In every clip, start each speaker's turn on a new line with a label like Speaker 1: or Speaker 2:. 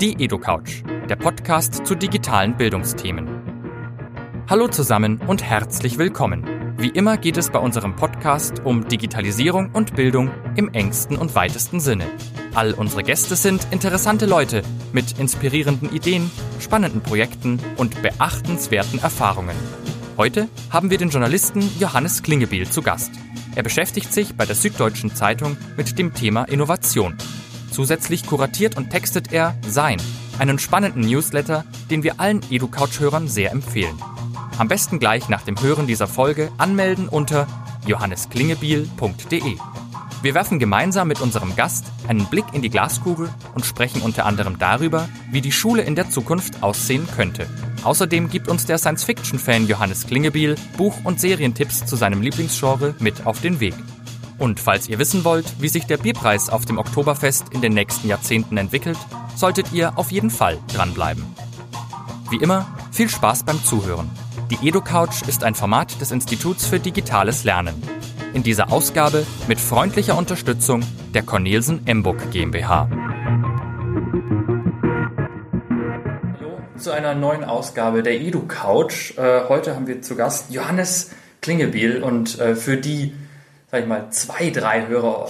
Speaker 1: Die EduCouch, der Podcast zu digitalen Bildungsthemen. Hallo zusammen und herzlich willkommen. Wie immer geht es bei unserem Podcast um Digitalisierung und Bildung im engsten und weitesten Sinne. All unsere Gäste sind interessante Leute mit inspirierenden Ideen, spannenden Projekten und beachtenswerten Erfahrungen. Heute haben wir den Journalisten Johannes Klingebiel zu Gast. Er beschäftigt sich bei der Süddeutschen Zeitung mit dem Thema Innovation Zusätzlich kuratiert und textet er Sein, einen spannenden Newsletter, den wir allen EduCouch-Hörern sehr empfehlen. Am besten gleich nach dem Hören dieser Folge anmelden unter johannesklingebiel.de. Wir werfen gemeinsam mit unserem Gast einen Blick in die Glaskugel und sprechen unter anderem darüber, wie die Schule in der Zukunft aussehen könnte. Außerdem gibt uns der Science-Fiction-Fan Johannes Klingebiel Buch- und Serientipps zu seinem Lieblingsgenre mit auf den Weg. Und falls ihr wissen wollt, wie sich der Bierpreis auf dem Oktoberfest in den nächsten Jahrzehnten entwickelt, solltet ihr auf jeden Fall dranbleiben. Wie immer, viel Spaß beim Zuhören. Die EduCouch ist ein Format des Instituts für Digitales Lernen. In dieser Ausgabe mit freundlicher Unterstützung der Cornelsen Emburg GmbH. Hallo zu einer neuen Ausgabe der EduCouch. Äh, heute haben wir zu Gast Johannes Klingebiel und äh, für die sag ich mal, zwei, drei Hörer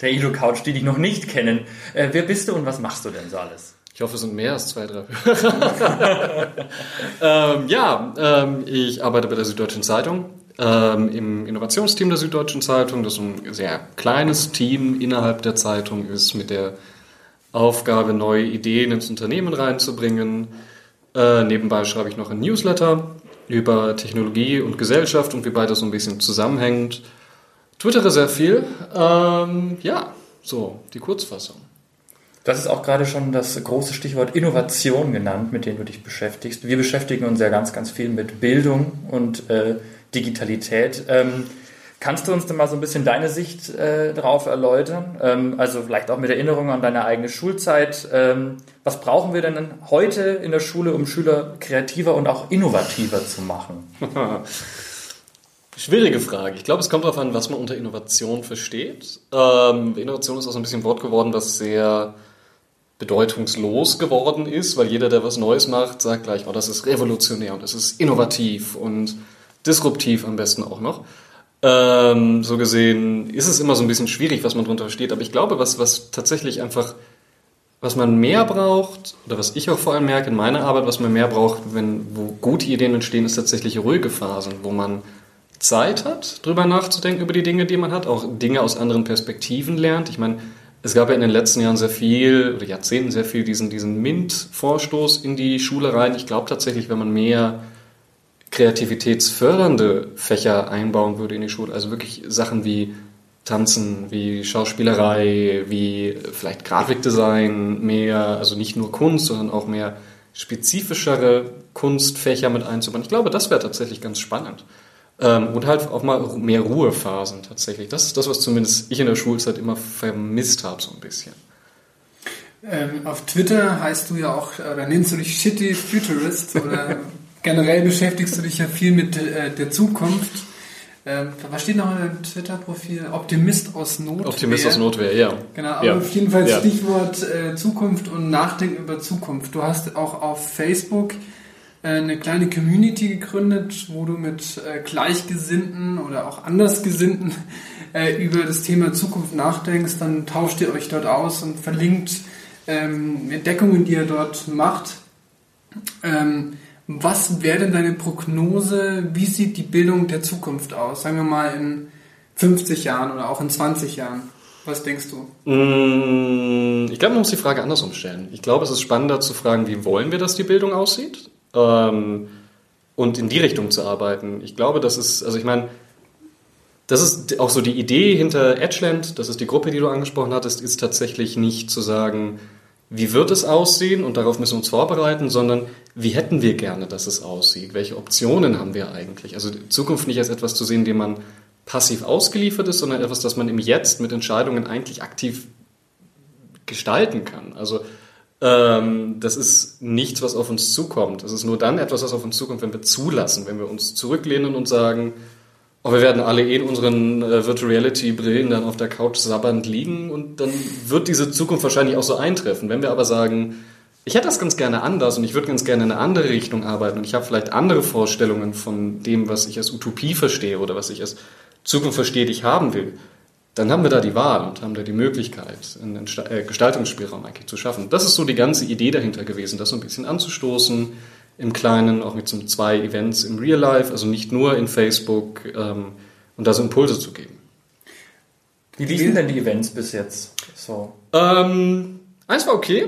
Speaker 1: der Edu-Couch, die dich noch nicht kennen. Äh, wer bist du und was machst du denn so alles?
Speaker 2: Ich hoffe, es sind mehr als zwei, drei Hörer. ähm, ja, ähm, ich arbeite bei der Süddeutschen Zeitung ähm, im Innovationsteam der Süddeutschen Zeitung, das ein sehr kleines Team innerhalb der Zeitung ist, mit der Aufgabe, neue Ideen ins Unternehmen reinzubringen. Äh, nebenbei schreibe ich noch ein Newsletter über Technologie und Gesellschaft und wie beides so ein bisschen zusammenhängt. Twittere sehr viel. Ähm, ja, so die Kurzfassung.
Speaker 1: Das ist auch gerade schon das große Stichwort Innovation genannt, mit dem du dich beschäftigst. Wir beschäftigen uns ja ganz, ganz viel mit Bildung und äh, Digitalität. Ähm, Kannst du uns denn mal so ein bisschen deine Sicht äh, darauf erläutern? Ähm, also vielleicht auch mit Erinnerung an deine eigene Schulzeit. Ähm, was brauchen wir denn heute in der Schule, um Schüler kreativer und auch innovativer zu machen?
Speaker 2: Schwierige Frage. Ich glaube, es kommt darauf an, was man unter Innovation versteht. Ähm, Innovation ist auch so ein bisschen ein Wort geworden, was sehr bedeutungslos geworden ist, weil jeder, der was Neues macht, sagt gleich, oh, das ist revolutionär und das ist innovativ und disruptiv am besten auch noch. Ähm, so gesehen ist es immer so ein bisschen schwierig, was man drunter versteht. Aber ich glaube, was, was tatsächlich einfach, was man mehr braucht, oder was ich auch vor allem merke in meiner Arbeit, was man mehr braucht, wenn, wo gute Ideen entstehen, ist tatsächlich ruhige Phasen, wo man Zeit hat, drüber nachzudenken über die Dinge, die man hat, auch Dinge aus anderen Perspektiven lernt. Ich meine, es gab ja in den letzten Jahren sehr viel, oder Jahrzehnten sehr viel diesen, diesen MINT-Vorstoß in die Schule rein. Ich glaube tatsächlich, wenn man mehr kreativitätsfördernde Fächer einbauen würde in die Schule. Also wirklich Sachen wie Tanzen, wie Schauspielerei, wie vielleicht Grafikdesign, mehr, also nicht nur Kunst, sondern auch mehr spezifischere Kunstfächer mit einzubauen. Ich glaube, das wäre tatsächlich ganz spannend. Ähm, und halt auch mal mehr Ruhephasen tatsächlich. Das ist das, was zumindest ich in der Schulzeit immer vermisst habe, so ein bisschen.
Speaker 3: Ähm, auf Twitter heißt du ja auch, oder nennst du dich Shitty Futurist oder generell beschäftigst du dich ja viel mit äh, der Zukunft. Ähm, was steht noch in deinem Twitter-Profil? Optimist aus Notwehr.
Speaker 2: Optimist aus Notwehr, ja.
Speaker 3: Genau, aber
Speaker 2: ja.
Speaker 3: auf jeden Fall
Speaker 2: ja.
Speaker 3: Stichwort äh, Zukunft und Nachdenken über Zukunft. Du hast auch auf Facebook äh, eine kleine Community gegründet, wo du mit äh, Gleichgesinnten oder auch Andersgesinnten äh, über das Thema Zukunft nachdenkst. Dann tauscht ihr euch dort aus und verlinkt ähm, Entdeckungen, die ihr dort macht. Ähm, was wäre denn deine Prognose? Wie sieht die Bildung der Zukunft aus? Sagen wir mal in 50 Jahren oder auch in 20 Jahren. Was denkst du?
Speaker 2: Mm, ich glaube, man muss die Frage andersrum stellen. Ich glaube, es ist spannender zu fragen, wie wollen wir, dass die Bildung aussieht? Ähm, und in die Richtung zu arbeiten. Ich glaube, das ist, also ich meine, das ist auch so die Idee hinter Edgeland, das ist die Gruppe, die du angesprochen hattest, ist tatsächlich nicht zu sagen, wie wird es aussehen und darauf müssen wir uns vorbereiten, sondern wie hätten wir gerne, dass es aussieht? Welche Optionen haben wir eigentlich? Also Zukunft nicht als etwas zu sehen, dem man passiv ausgeliefert ist, sondern etwas, das man im Jetzt mit Entscheidungen eigentlich aktiv gestalten kann. Also das ist nichts, was auf uns zukommt. Das ist nur dann etwas, was auf uns zukommt, wenn wir zulassen, wenn wir uns zurücklehnen und sagen, oh, wir werden alle eh in unseren äh, Virtual Reality Brillen dann auf der Couch sabbernd liegen und dann wird diese Zukunft wahrscheinlich auch so eintreffen. Wenn wir aber sagen, ich hätte das ganz gerne anders und ich würde ganz gerne in eine andere Richtung arbeiten und ich habe vielleicht andere Vorstellungen von dem, was ich als Utopie verstehe oder was ich als Zukunft verstehe, die ich haben will, dann haben wir da die Wahl und haben da die Möglichkeit, einen äh, Gestaltungsspielraum eigentlich zu schaffen. Das ist so die ganze Idee dahinter gewesen, das so ein bisschen anzustoßen, im Kleinen, auch mit so zwei Events im Real Life, also nicht nur in Facebook ähm, und da so Impulse zu geben.
Speaker 1: Wie liefen denn die Events bis jetzt?
Speaker 2: So. Ähm, eins war okay.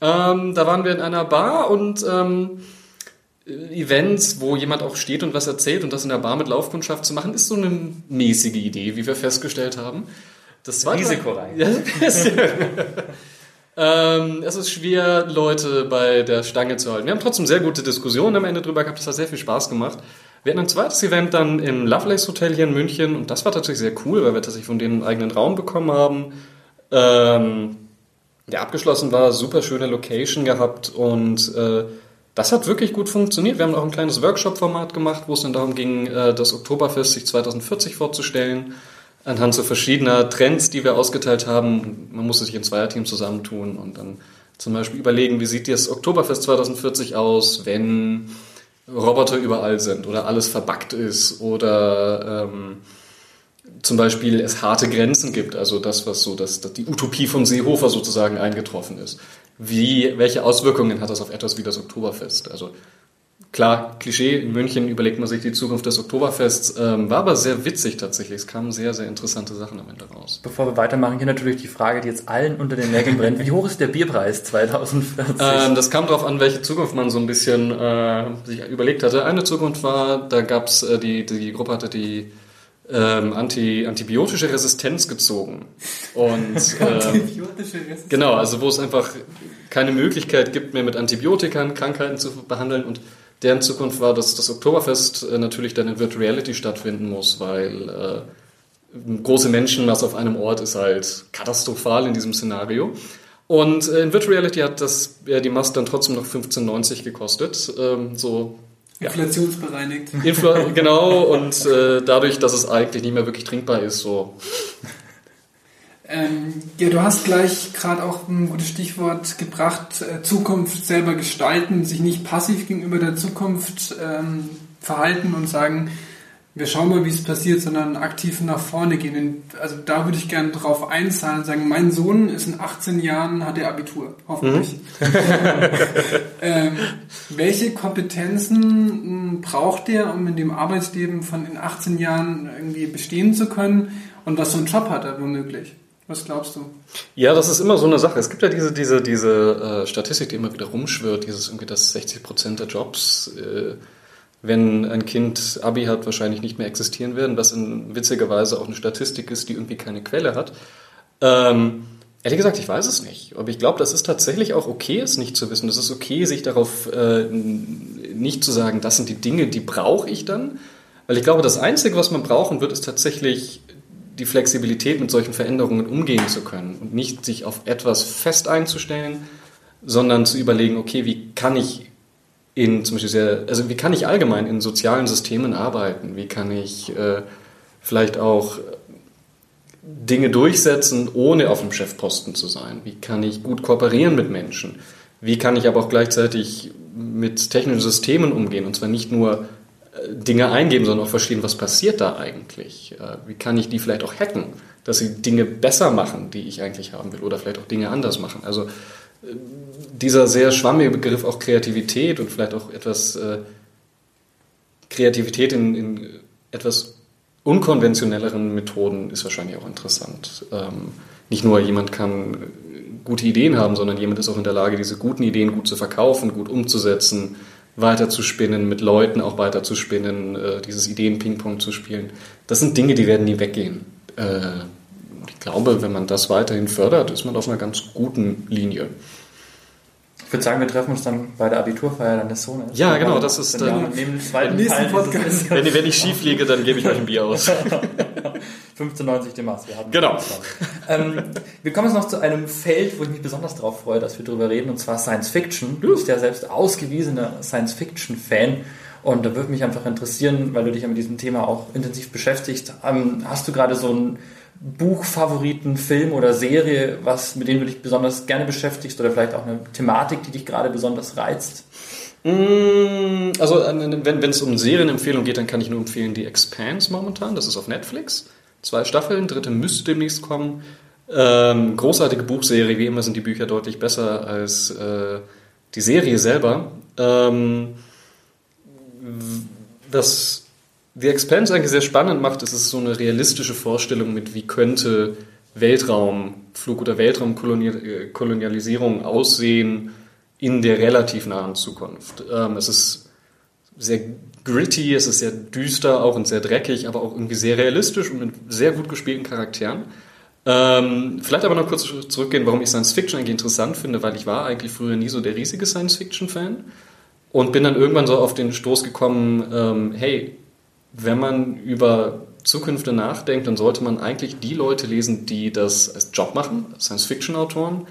Speaker 2: Ähm, da waren wir in einer Bar und ähm, Events, wo jemand auch steht und was erzählt und das in der Bar mit Laufkundschaft zu machen, ist so eine mäßige Idee, wie wir festgestellt haben.
Speaker 1: Das war risikoreich.
Speaker 2: Ja, ähm, es ist schwer, Leute bei der Stange zu halten. Wir haben trotzdem sehr gute Diskussionen am Ende drüber gehabt. Das hat sehr viel Spaß gemacht. Wir hatten ein zweites Event dann im Lovelace Hotel hier in München und das war tatsächlich sehr cool, weil wir tatsächlich von denen einen eigenen Raum bekommen haben. Ähm, der abgeschlossen war, super schöne Location gehabt und äh, das hat wirklich gut funktioniert. Wir haben auch ein kleines Workshop-Format gemacht, wo es dann darum ging, äh, das Oktoberfest sich 2040 vorzustellen anhand so verschiedener Trends, die wir ausgeteilt haben. Man musste sich in Zweierteams zusammentun und dann zum Beispiel überlegen, wie sieht das Oktoberfest 2040 aus, wenn Roboter überall sind oder alles verbackt ist oder ähm, zum Beispiel es harte Grenzen gibt, also das, was so das, das die Utopie von Seehofer sozusagen eingetroffen ist. Wie, welche Auswirkungen hat das auf etwas wie das Oktoberfest? Also Klar, Klischee, in München überlegt man sich die Zukunft des Oktoberfests, ähm, war aber sehr witzig tatsächlich. Es kamen sehr, sehr interessante Sachen am Ende raus.
Speaker 1: Bevor wir weitermachen, hier natürlich die Frage, die jetzt allen unter den Nägeln brennt. Wie hoch ist der Bierpreis 2040?
Speaker 2: Ähm, das kam darauf an, welche Zukunft man so ein bisschen äh, sich überlegt hatte. Eine Zukunft war, da gab's äh, die, die Gruppe hatte die ähm, anti, antibiotische Resistenz gezogen. Und, äh, antibiotische Resistenz? Genau, also wo es einfach keine Möglichkeit gibt, mehr mit Antibiotika Krankheiten zu behandeln und deren Zukunft war, dass das Oktoberfest äh, natürlich dann in Virtual Reality stattfinden muss, weil äh, große Menschenmasse auf einem Ort ist halt katastrophal in diesem Szenario. Und äh, in Virtual Reality hat das ja, die Maske dann trotzdem noch 15,90 gekostet. Ähm, so.
Speaker 3: Inflationsbereinigt.
Speaker 2: Infl genau, und äh, dadurch, dass es eigentlich nicht mehr wirklich trinkbar ist, so
Speaker 3: ähm, ja, du hast gleich gerade auch ein gutes Stichwort gebracht, äh, Zukunft selber gestalten, sich nicht passiv gegenüber der Zukunft ähm, verhalten und sagen, wir schauen mal, wie es passiert, sondern aktiv nach vorne gehen. Also da würde ich gerne drauf einzahlen und sagen, mein Sohn ist in 18 Jahren, hat er Abitur, hoffentlich. Mhm. ähm, welche Kompetenzen hm, braucht er, um in dem Arbeitsleben von in 18 Jahren irgendwie bestehen zu können? Und was so ein Job hat er womöglich? Was glaubst du?
Speaker 2: Ja, das ist immer so eine Sache. Es gibt ja diese, diese, diese äh, Statistik, die immer wieder rumschwirrt, dieses irgendwie, dass 60 Prozent der Jobs, äh, wenn ein Kind Abi hat, wahrscheinlich nicht mehr existieren werden, was in witziger Weise auch eine Statistik ist, die irgendwie keine Quelle hat. Ähm, ehrlich gesagt, ich weiß es nicht. Aber ich glaube, das ist tatsächlich auch okay, es nicht zu wissen. Das ist okay, sich darauf äh, nicht zu sagen, das sind die Dinge, die brauche ich dann. Weil ich glaube, das Einzige, was man brauchen wird, ist tatsächlich die Flexibilität mit solchen Veränderungen umgehen zu können und nicht sich auf etwas fest einzustellen, sondern zu überlegen, okay, wie kann ich in zum Beispiel sehr, also wie kann ich allgemein in sozialen Systemen arbeiten? Wie kann ich äh, vielleicht auch Dinge durchsetzen, ohne auf dem Chefposten zu sein? Wie kann ich gut kooperieren mit Menschen? Wie kann ich aber auch gleichzeitig mit technischen Systemen umgehen? Und zwar nicht nur Dinge eingeben, sondern auch verstehen, was passiert da eigentlich. Äh, wie kann ich die vielleicht auch hacken, dass sie Dinge besser machen, die ich eigentlich haben will, oder vielleicht auch Dinge anders machen. Also äh, dieser sehr schwammige Begriff auch Kreativität und vielleicht auch etwas äh, Kreativität in, in etwas unkonventionelleren Methoden ist wahrscheinlich auch interessant. Ähm, nicht nur jemand kann gute Ideen haben, sondern jemand ist auch in der Lage, diese guten Ideen gut zu verkaufen, gut umzusetzen, weiter zu spinnen, mit Leuten auch weiter zu spinnen, äh, dieses Ideen-Ping-Pong zu spielen. Das sind Dinge, die werden nie weggehen. Äh, glaube, wenn man das weiterhin fördert, ist man auf einer ganz guten Linie.
Speaker 1: Ich würde sagen, wir treffen uns dann bei der Abiturfeier dann des Sohnes.
Speaker 2: Ja, genau, das ist dann
Speaker 1: neben dem zweiten nächsten
Speaker 2: Podcast. Wenn, wenn ich schief liege, dann gebe ich euch ein Bier aus.
Speaker 1: 15,90 dem Maß. Wir haben
Speaker 2: genau.
Speaker 1: Ähm, wir kommen jetzt noch zu einem Feld, wo ich mich besonders darauf freue, dass wir darüber reden, und zwar Science Fiction. Du bist ja selbst ausgewiesener Science Fiction-Fan. Und da würde mich einfach interessieren, weil du dich ja mit diesem Thema auch intensiv beschäftigst, ähm, hast du gerade so einen Buchfavoriten, Film oder Serie, was, mit dem du dich besonders gerne beschäftigst oder vielleicht auch eine Thematik, die dich gerade besonders reizt?
Speaker 2: Mm, also wenn, wenn es um Serienempfehlungen geht, dann kann ich nur empfehlen die Expanse momentan. Das ist auf Netflix. Zwei Staffeln, dritte müsste demnächst kommen. Ähm, großartige Buchserie, wie immer sind die Bücher deutlich besser als äh, die Serie selber. Ähm, was The Expanse eigentlich sehr spannend macht, ist es so eine realistische Vorstellung mit, wie könnte Weltraumflug oder Weltraumkolonialisierung aussehen in der relativ nahen Zukunft. Ähm, es ist sehr gritty, es ist sehr düster auch und sehr dreckig, aber auch irgendwie sehr realistisch und mit sehr gut gespielten Charakteren. Ähm, vielleicht aber noch kurz zurückgehen, warum ich Science Fiction eigentlich interessant finde, weil ich war eigentlich früher nie so der riesige Science Fiction Fan und bin dann irgendwann so auf den Stoß gekommen, ähm, hey, wenn man über Zukünfte nachdenkt, dann sollte man eigentlich die Leute lesen, die das als Job machen, Science Fiction Autoren.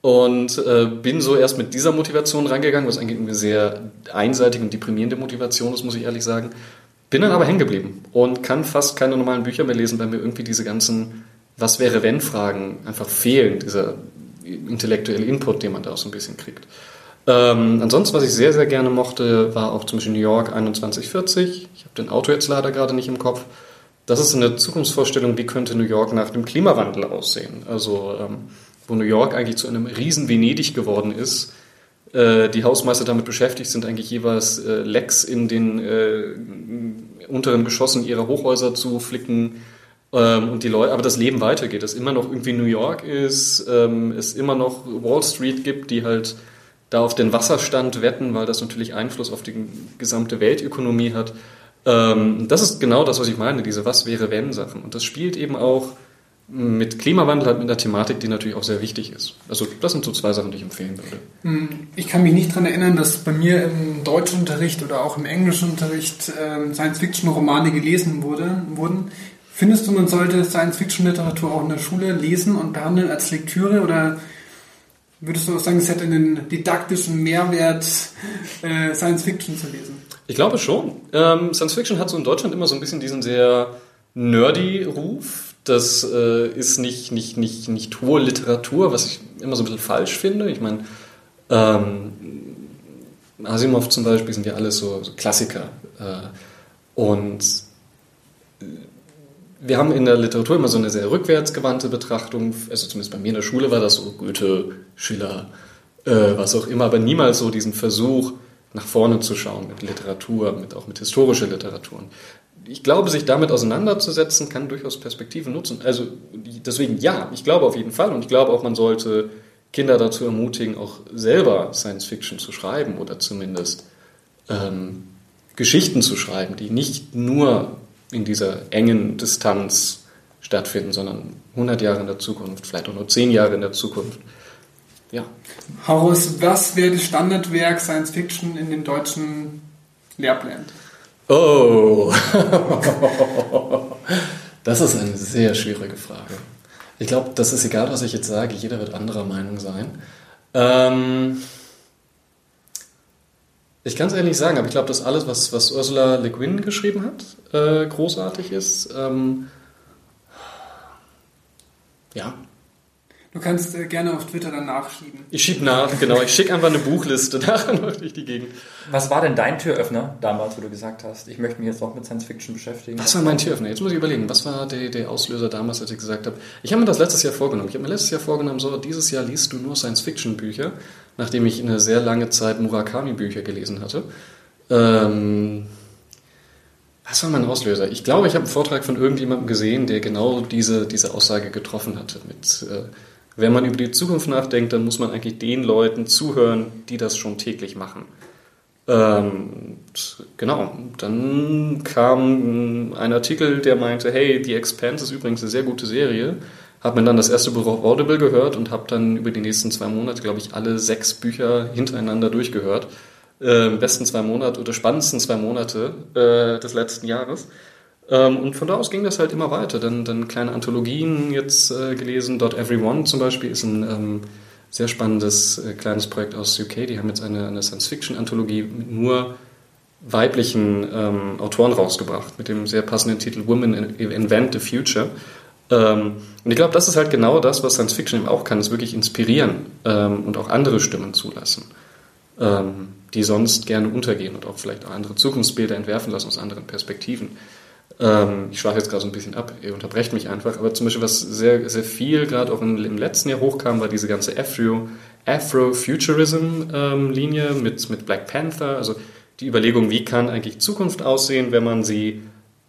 Speaker 2: Und äh, bin so erst mit dieser Motivation reingegangen, was eigentlich eine sehr einseitige und deprimierende Motivation ist, muss ich ehrlich sagen. Bin dann aber hängen geblieben und kann fast keine normalen Bücher mehr lesen, weil mir irgendwie diese ganzen Was wäre wenn Fragen einfach fehlen, dieser intellektuelle Input, den man da so ein bisschen kriegt. Ähm, ansonsten, was ich sehr, sehr gerne mochte, war auch zum Beispiel New York 2140. Ich habe den Auto jetzt leider gerade nicht im Kopf. Das ist eine Zukunftsvorstellung, wie könnte New York nach dem Klimawandel aussehen. Also, ähm, wo New York eigentlich zu einem riesen Venedig geworden ist. Äh, die Hausmeister damit beschäftigt sind, eigentlich jeweils äh, Lecks in den äh, unteren Geschossen ihrer Hochhäuser zu flicken. Ähm, und die Leute, aber das Leben weitergeht, es immer noch irgendwie New York ist, ähm, es immer noch Wall Street gibt, die halt da auf den Wasserstand wetten, weil das natürlich Einfluss auf die gesamte Weltökonomie hat. Ähm, das ist genau das, was ich meine, diese Was wäre wenn Sachen. Und das spielt eben auch mit Klimawandel, halt mit einer Thematik, die natürlich auch sehr wichtig ist. Also das sind so zwei Sachen, die ich empfehlen würde.
Speaker 3: Hm, ich kann mich nicht daran erinnern, dass bei mir im Deutschunterricht oder auch im Englischunterricht äh, Science-Fiction-Romane gelesen wurde, wurden. Findest du, man sollte Science-Fiction-Literatur auch in der Schule lesen und behandeln als Lektüre oder Würdest du sagen, es hätte einen didaktischen Mehrwert, äh, Science Fiction zu lesen?
Speaker 2: Ich glaube schon. Ähm, Science Fiction hat so in Deutschland immer so ein bisschen diesen sehr nerdy Ruf. Das äh, ist nicht, nicht, nicht, nicht hohe Literatur, was ich immer so ein bisschen falsch finde. Ich meine, ähm, Asimov zum Beispiel sind ja alles so, so Klassiker. Äh, und wir haben in der Literatur immer so eine sehr rückwärtsgewandte Betrachtung, also zumindest bei mir in der Schule war das so Goethe, Schiller, äh, was auch immer, aber niemals so diesen Versuch, nach vorne zu schauen mit Literatur, mit, auch mit historischer Literatur. Ich glaube, sich damit auseinanderzusetzen, kann durchaus Perspektiven nutzen. Also deswegen ja, ich glaube auf jeden Fall und ich glaube auch, man sollte Kinder dazu ermutigen, auch selber Science Fiction zu schreiben oder zumindest ähm, Geschichten zu schreiben, die nicht nur in dieser engen Distanz stattfinden, sondern 100 Jahre in der Zukunft, vielleicht auch nur 10 Jahre in der Zukunft. Ja.
Speaker 3: Horus, was wäre das Standardwerk Science Fiction in den deutschen Lehrplänen?
Speaker 2: Oh, das ist eine sehr schwierige Frage. Ich glaube, das ist egal, was ich jetzt sage, jeder wird anderer Meinung sein. Ähm, ich kann es ehrlich sagen, aber ich glaube, dass alles, was, was Ursula Le Guin geschrieben hat, äh, großartig ist. Ähm, ja.
Speaker 3: Du kannst äh, gerne auf Twitter dann nachschieben.
Speaker 2: Ich schiebe nach, genau. Ich schicke einfach eine Buchliste nachher noch durch die Gegend.
Speaker 1: Was war denn dein Türöffner damals, wo du gesagt hast, ich möchte mich jetzt auch mit Science Fiction beschäftigen?
Speaker 2: Was war mein Türöffner? Jetzt muss ich überlegen, was war der, der Auslöser damals, als ich gesagt habe, ich habe mir das letztes Jahr vorgenommen. Ich habe mir letztes Jahr vorgenommen, so, dieses Jahr liest du nur Science Fiction Bücher, nachdem ich eine sehr lange Zeit Murakami Bücher gelesen hatte. Ähm, was war mein Auslöser? Ich glaube, ich habe einen Vortrag von irgendjemandem gesehen, der genau diese, diese Aussage getroffen hatte. Mit, äh, wenn man über die Zukunft nachdenkt, dann muss man eigentlich den Leuten zuhören, die das schon täglich machen. Ähm, genau, dann kam ein Artikel, der meinte, hey, The Expanse ist übrigens eine sehr gute Serie. Hab mir dann das erste Buch auf Audible gehört und habe dann über die nächsten zwei Monate, glaube ich, alle sechs Bücher hintereinander durchgehört äh, besten zwei Monate oder spannendsten zwei Monate äh, des letzten Jahres. Ähm, und von da aus ging das halt immer weiter. Dann, dann kleine Anthologien jetzt äh, gelesen. Dot Everyone zum Beispiel ist ein ähm, sehr spannendes äh, kleines Projekt aus UK. Die haben jetzt eine, eine Science-Fiction-Anthologie mit nur weiblichen ähm, Autoren rausgebracht mit dem sehr passenden Titel Women Invent the Future. Ähm, und ich glaube, das ist halt genau das, was Science Fiction eben auch kann, ist wirklich inspirieren ähm, und auch andere Stimmen zulassen, ähm, die sonst gerne untergehen und auch vielleicht auch andere Zukunftsbilder entwerfen lassen aus anderen Perspektiven. Ähm, ich schweife jetzt gerade so ein bisschen ab, ihr unterbrecht mich einfach, aber zum Beispiel, was sehr, sehr viel gerade auch im, letzten Jahr hochkam, war diese ganze Afro, Afrofuturism-Linie ähm, mit, mit Black Panther, also die Überlegung, wie kann eigentlich Zukunft aussehen, wenn man sie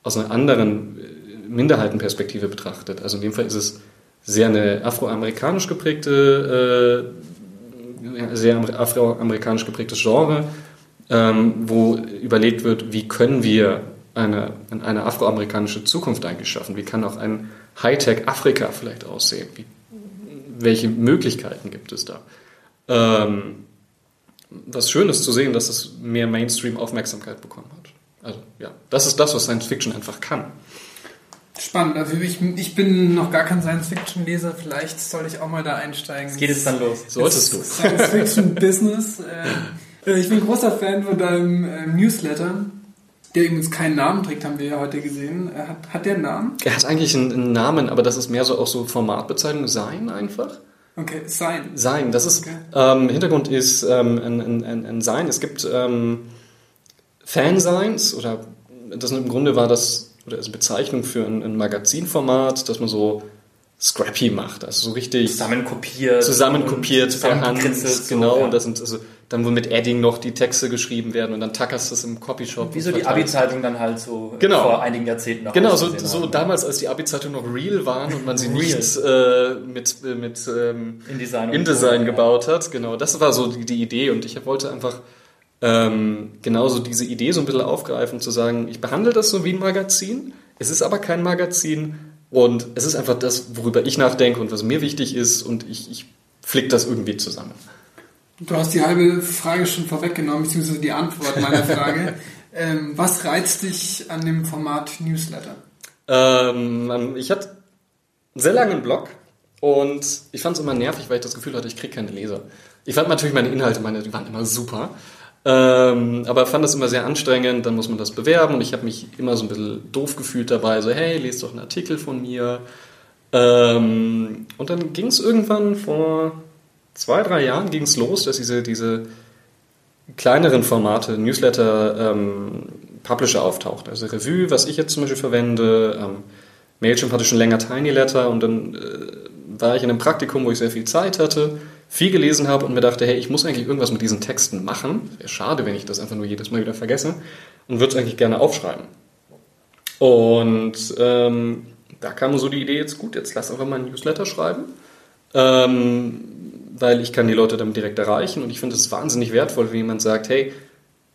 Speaker 2: aus einer anderen äh, Minderheitenperspektive betrachtet. Also in dem Fall ist es sehr eine afroamerikanisch geprägte, äh, sehr afroamerikanisch geprägtes Genre, ähm, wo überlegt wird, wie können wir eine, eine afroamerikanische Zukunft eigentlich schaffen? Wie kann auch ein Hightech-Afrika vielleicht aussehen? Wie, welche Möglichkeiten gibt es da? Ähm, was schön ist zu sehen, dass es mehr Mainstream-Aufmerksamkeit bekommen hat. Also ja, das ist das, was Science Fiction einfach kann.
Speaker 3: Spannend. Also ich, ich bin noch gar kein Science-Fiction-Leser. Vielleicht soll ich auch mal da einsteigen.
Speaker 2: Es geht jetzt dann los.
Speaker 3: Solltest du. Science-Fiction-Business. Äh, ich bin großer Fan von deinem äh, Newsletter der übrigens keinen Namen trägt, haben wir ja heute gesehen. Hat, hat der einen Namen?
Speaker 2: Er hat eigentlich einen, einen, Namen, aber das ist mehr so auch so Formatbezeichnung Sein einfach.
Speaker 3: Okay, Sein.
Speaker 2: Sein, das ist, okay. ähm, Hintergrund ist ähm, ein, ein, ein, Sein. Es gibt ähm, Fansigns oder das im Grunde war das, oder ist eine Bezeichnung für ein, ein Magazinformat, dass man so scrappy macht, also so richtig
Speaker 4: zusammenkopiert,
Speaker 2: zusammenkopiert
Speaker 4: per Hand,
Speaker 2: genau. So, ja. Und das sind also dann wo mit Adding noch die Texte geschrieben werden und dann tackerst du es im Copyshop.
Speaker 4: Wie so die Abi-Zeitung dann halt so
Speaker 2: genau.
Speaker 4: vor einigen Jahrzehnten noch
Speaker 2: Genau, so, so damals, als die Abi-Zeitung noch real waren und man sie nicht äh, mit, äh, mit ähm, InDesign, InDesign so, gebaut ja. hat. Genau, das war so die, die Idee und ich wollte einfach ähm, genauso diese Idee so ein bisschen aufgreifen, zu sagen, ich behandle das so wie ein Magazin, es ist aber kein Magazin und es ist einfach das, worüber ich nachdenke und was mir wichtig ist und ich, ich flick das irgendwie zusammen.
Speaker 3: Du hast die halbe Frage schon vorweggenommen, beziehungsweise die Antwort meiner Frage. ähm, was reizt dich an dem Format Newsletter?
Speaker 2: Ähm, ich hatte einen sehr langen Blog und ich fand es immer nervig, weil ich das Gefühl hatte, ich kriege keine Leser. Ich fand natürlich meine Inhalte, meine, die waren immer super. Ähm, aber fand das immer sehr anstrengend, dann muss man das bewerben und ich habe mich immer so ein bisschen doof gefühlt dabei, so hey, lest doch einen Artikel von mir. Ähm, und dann ging es irgendwann vor zwei, drei Jahren ging es los, dass diese, diese kleineren Formate, Newsletter, ähm, Publisher auftauchten. Also Revue, was ich jetzt zum Beispiel verwende, ähm, Mailchimp hatte schon länger Tiny Letter und dann äh, war ich in einem Praktikum, wo ich sehr viel Zeit hatte, viel gelesen habe und mir dachte, hey, ich muss eigentlich irgendwas mit diesen Texten machen. Wäre schade, wenn ich das einfach nur jedes Mal wieder vergesse und würde es eigentlich gerne aufschreiben. Und ähm, da kam so die Idee, jetzt gut, jetzt lass einfach mal ein Newsletter schreiben. Ähm, weil ich kann die Leute damit direkt erreichen und ich finde es wahnsinnig wertvoll, wenn jemand sagt, hey,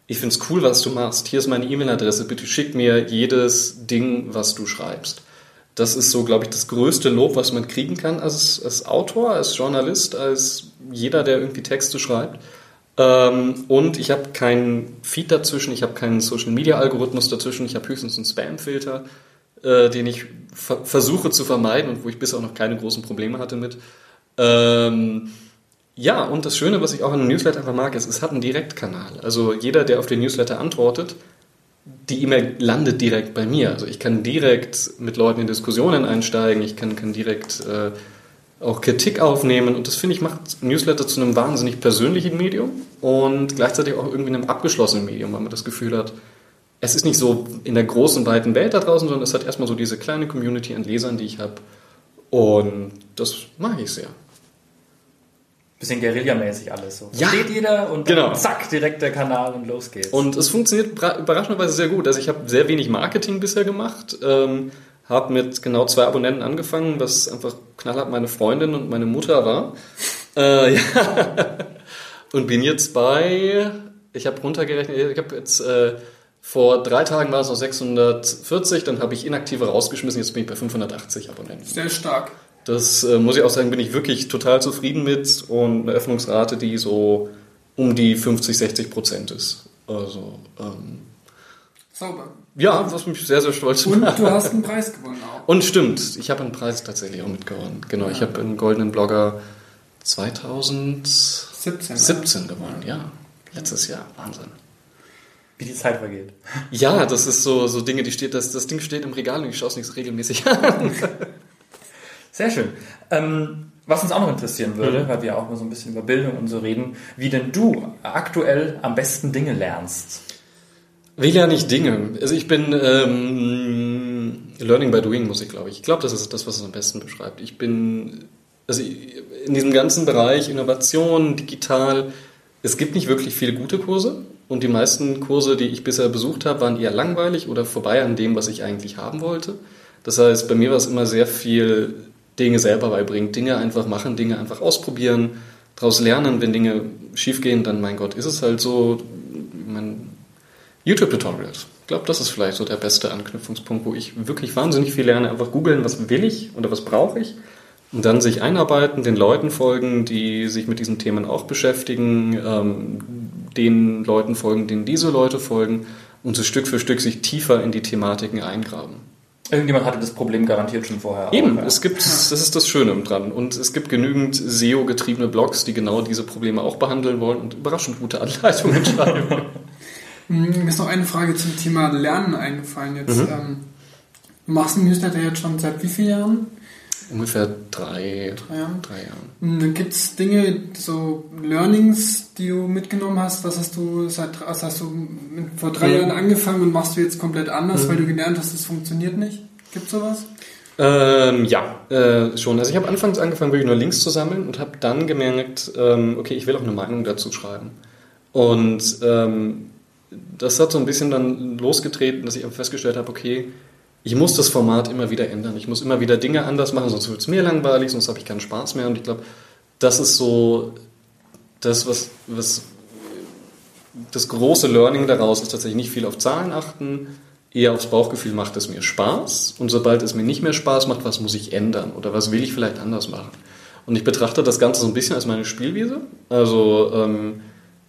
Speaker 2: ich finde es cool, was du machst. Hier ist meine E-Mail-Adresse. Bitte schick mir jedes Ding, was du schreibst. Das ist so, glaube ich, das größte Lob, was man kriegen kann als, als Autor, als Journalist, als jeder, der irgendwie Texte schreibt. Ähm, und ich habe keinen Feed dazwischen, ich habe keinen Social-Media-Algorithmus dazwischen, ich habe höchstens einen Spam-Filter, äh, den ich ver versuche zu vermeiden und wo ich bisher auch noch keine großen Probleme hatte mit. Ähm, ja, und das Schöne, was ich auch in einem Newsletter einfach mag, ist, es hat einen Direktkanal. Also jeder, der auf den Newsletter antwortet, die E-Mail landet direkt bei mir. Also ich kann direkt mit Leuten in Diskussionen einsteigen, ich kann, kann direkt äh, auch Kritik aufnehmen und das finde ich macht Newsletter zu einem wahnsinnig persönlichen Medium und gleichzeitig auch irgendwie einem abgeschlossenen Medium, weil man das Gefühl hat, es ist nicht so in der großen, weiten Welt da draußen, sondern es hat erstmal so diese kleine Community an Lesern, die ich habe und das mag ich sehr
Speaker 4: bisschen Guerilla-mäßig alles so.
Speaker 2: Ja,
Speaker 4: Steht jeder und
Speaker 2: genau.
Speaker 4: zack, direkt der Kanal und los geht's.
Speaker 2: Und es funktioniert überraschenderweise sehr gut. Also ich habe sehr wenig Marketing bisher gemacht, ähm, habe mit genau zwei Abonnenten angefangen, was einfach knallhart meine Freundin und meine Mutter war. Äh, ja. Und bin jetzt bei, ich habe runtergerechnet, ich habe jetzt... Äh, vor drei Tagen war es noch 640, dann habe ich inaktive rausgeschmissen, jetzt bin ich bei 580 Abonnenten.
Speaker 3: Sehr stark.
Speaker 2: Das äh, muss ich auch sagen, bin ich wirklich total zufrieden mit und eine Öffnungsrate, die so um die 50, 60 Prozent ist. Also, ähm,
Speaker 3: Sauber.
Speaker 2: Ja, was mich sehr, sehr stolz
Speaker 3: macht. Und du hast einen Preis gewonnen auch.
Speaker 2: Und stimmt, ich habe einen Preis tatsächlich auch mitgewonnen. Genau, ja. ich habe einen goldenen Blogger 2017 17, gewonnen, ja. Letztes Jahr, Wahnsinn.
Speaker 4: Wie die Zeit vergeht.
Speaker 2: Ja, das ist so, so Dinge, die steht, das, das Ding steht im Regal und ich schaue es nicht regelmäßig an.
Speaker 4: Sehr schön. Ähm, was uns auch noch interessieren würde,
Speaker 2: Mhm.
Speaker 4: weil wir auch mal so ein bisschen über Bildung und so reden, wie denn du aktuell am besten Dinge lernst.
Speaker 2: Wie lerne ich Dinge? Also ich bin ähm, Learning by Doing, muss ich glaube ich. Ich glaube, das ist das, was es am besten beschreibt. Ich bin, also in diesem ganzen Bereich Innovation, digital, es gibt nicht wirklich viele gute Kurse und die meisten Kurse, die ich bisher besucht habe, waren eher langweilig oder vorbei an dem, was ich eigentlich haben wollte. Das heißt, bei mir war es immer sehr viel Dinge selber beibringen, Dinge einfach machen, Dinge einfach ausprobieren, daraus lernen. Wenn Dinge schiefgehen, dann mein Gott, ist es halt so. Mein YouTube-Tutorial. Ich glaube, das ist vielleicht so der beste Anknüpfungspunkt, wo ich wirklich wahnsinnig viel lerne. Einfach googeln, was will ich oder was brauche ich. Und dann sich einarbeiten, den Leuten folgen, die sich mit diesen Themen auch beschäftigen, ähm, den Leuten folgen, denen diese Leute folgen und so Stück für Stück sich tiefer in die Thematiken eingraben.
Speaker 4: Irgendjemand hatte das Problem garantiert schon vorher.
Speaker 2: Eben,
Speaker 4: auch, ja.
Speaker 2: es gibt, das ist das Schöne dran. Und es gibt genügend SEO-getriebene Blogs, die genau diese Probleme auch behandeln wollen und überraschend gute Anleitungen schreiben.
Speaker 3: Mir ist noch eine Frage zum Thema Lernen eingefallen. Jetzt,
Speaker 2: Mhm.
Speaker 3: ähm, du machst einen Newsletter jetzt schon seit wie vielen Jahren?
Speaker 2: Ungefähr drei,
Speaker 3: Drei Jahren?
Speaker 2: drei Jahren.
Speaker 3: Gibt es Dinge, so Learnings, die du mitgenommen hast? Was hast du seit was hast du mit, vor drei
Speaker 2: Mhm.
Speaker 3: Jahren angefangen und machst du jetzt komplett anders, weil du gelernt hast, es funktioniert nicht? Gibt sowas?
Speaker 2: Ähm, ja, äh, schon. Also ich habe anfangs angefangen, wirklich nur Links zu sammeln und habe dann gemerkt, ähm, okay, ich will auch eine Meinung dazu schreiben. Und ähm, das hat so ein bisschen dann losgetreten, dass ich festgestellt habe, okay, ich muss das Format immer wieder ändern. Ich muss immer wieder Dinge anders machen, sonst wird es mir langweilig, sonst habe ich keinen Spaß mehr. Und ich glaube, das ist so das, was, was das große Learning daraus ist tatsächlich nicht viel auf Zahlen achten, eher aufs Bauchgefühl macht es mir Spaß und sobald es mir nicht mehr Spaß macht, was muss ich ändern oder was will ich vielleicht anders machen. Und ich betrachte das Ganze so ein bisschen als meine Spielwiese. Also ähm,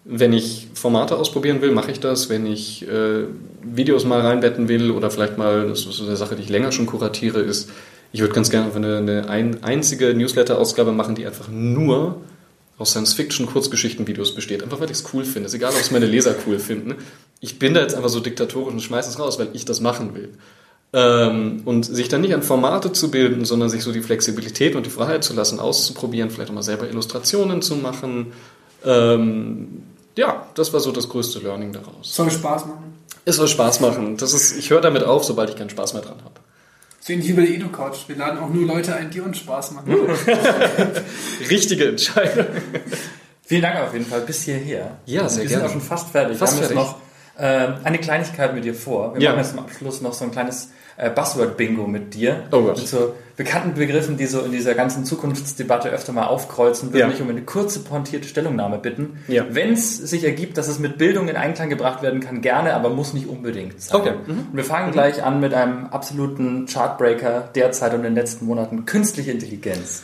Speaker 2: wenn ich Formate ausprobieren will, mache ich das. Wenn ich äh, Videos mal reinbetten will oder vielleicht mal, das ist eine Sache, die ich länger schon kuratiere, ist, ich würde ganz gerne eine, eine ein, einzige Newsletter-Ausgabe machen, die einfach nur aus Science-Fiction-Kurzgeschichten-Videos besteht. Einfach weil ich es cool finde. Ist egal, ob es meine Leser cool finden. Ich bin da jetzt einfach so diktatorisch und schmeiße es raus, weil ich das machen will. Ähm, und sich dann nicht an Formate zu bilden, sondern sich so die Flexibilität und die Freiheit zu lassen, auszuprobieren, vielleicht auch mal selber Illustrationen zu machen. Ähm, ja, das war so das größte Learning daraus.
Speaker 3: Soll Spaß machen.
Speaker 2: Es soll Spaß machen. Das ist, ich höre damit auf, sobald ich keinen Spaß mehr dran habe.
Speaker 3: So ähnlich wie bei der EduCouch. Wir laden auch nur Leute ein, die uns Spaß machen.
Speaker 2: Richtige Entscheidung.
Speaker 4: Vielen Dank auf jeden Fall bis hierher.
Speaker 2: Ja, sehr
Speaker 4: Wir
Speaker 2: gerne.
Speaker 4: sind auch schon fast fertig.
Speaker 2: Fast
Speaker 4: wir haben
Speaker 2: fertig.
Speaker 4: jetzt noch äh, eine Kleinigkeit mit dir vor. Wir
Speaker 2: Ja.
Speaker 4: machen jetzt zum Abschluss noch so ein kleines äh, Buzzword-Bingo mit dir.
Speaker 2: Oh Gott.
Speaker 4: Mit so bekannten Begriffen, die so in dieser ganzen Zukunftsdebatte öfter mal aufkreuzen. Würde
Speaker 2: Ja.
Speaker 4: mich um eine kurze, pointierte Stellungnahme bitten.
Speaker 2: Ja.
Speaker 4: Wenn es sich ergibt, dass es mit Bildung in Einklang gebracht werden kann, gerne, aber muss nicht unbedingt sein.
Speaker 2: Okay. Mhm.
Speaker 4: Und wir fangen gleich an mit einem absoluten Chartbreaker derzeit und in den letzten Monaten. Künstliche Intelligenz.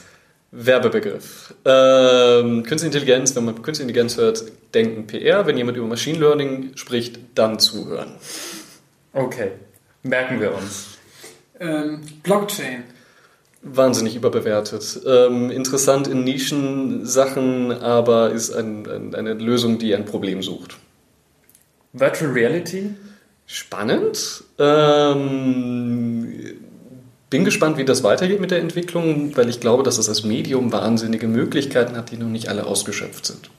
Speaker 2: Werbebegriff. Ähm, Künstliche Intelligenz, wenn man Künstliche Intelligenz hört, denken PR. Wenn jemand über Machine Learning spricht, dann zuhören.
Speaker 4: Okay. Merken wir uns.
Speaker 3: ähm, Blockchain.
Speaker 2: Wahnsinnig überbewertet. Ähm, interessant in Nischensachen, aber ist ein, ein, eine Lösung, die ein Problem sucht.
Speaker 4: Virtual Reality.
Speaker 2: Spannend. Ähm, bin gespannt, wie das weitergeht mit der Entwicklung, weil ich glaube, dass es als Medium wahnsinnige Möglichkeiten hat, die noch nicht alle ausgeschöpft sind.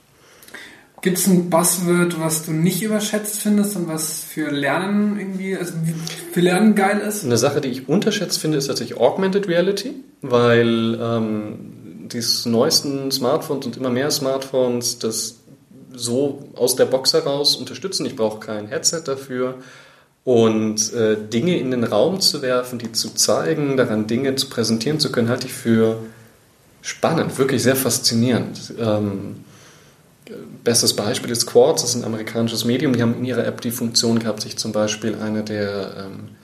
Speaker 3: Gibt es ein Buzzword, was du nicht überschätzt findest und was für Lernen irgendwie, also für Lernen geil ist?
Speaker 2: Eine Sache, die ich unterschätzt finde, ist tatsächlich Augmented Reality, weil ähm, die neuesten Smartphones und immer mehr Smartphones das so aus der Box heraus unterstützen. Ich brauche kein Headset dafür. Und äh, Dinge in den Raum zu werfen, die zu zeigen, daran Dinge zu präsentieren zu können, halte ich für spannend, wirklich sehr faszinierend. Ähm, Bestes Beispiel ist Quartz, das ist ein amerikanisches Medium. Die haben in ihrer App die Funktion gehabt, sich zum Beispiel eine der ähm,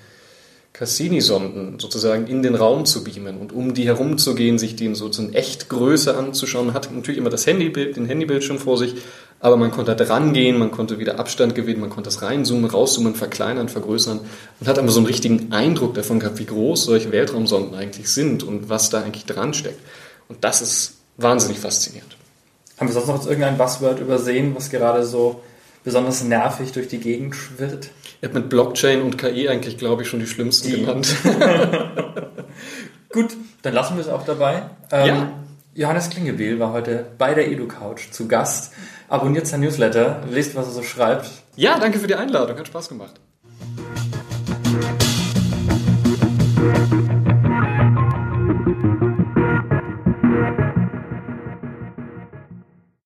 Speaker 2: Cassini-Sonden sozusagen in den Raum zu beamen und um die herumzugehen, sich die in so in Echtgröße anzuschauen. Man hatte natürlich immer das Handybild, den Handybildschirm vor sich, aber man konnte da dran gehen, man konnte wieder Abstand gewinnen, man konnte das reinzoomen, rauszoomen, verkleinern, vergrößern und hat aber so einen richtigen Eindruck davon gehabt, wie groß solche Weltraumsonden eigentlich sind und was da eigentlich dran steckt. Und das ist wahnsinnig faszinierend.
Speaker 4: Haben wir sonst noch irgendein Buzzword übersehen, was gerade so besonders nervig durch die Gegend schwirrt.
Speaker 2: Er hat mit Blockchain und KI eigentlich, glaube ich, schon die schlimmsten
Speaker 4: Die-
Speaker 2: genannt.
Speaker 4: Gut, dann lassen wir es auch dabei. Ähm,
Speaker 2: Ja.
Speaker 4: Johannes Klingebiel war heute bei der EduCouch zu Gast. Abonniert sein Newsletter, lest, was er so schreibt.
Speaker 2: Ja, danke für die Einladung, hat Spaß gemacht.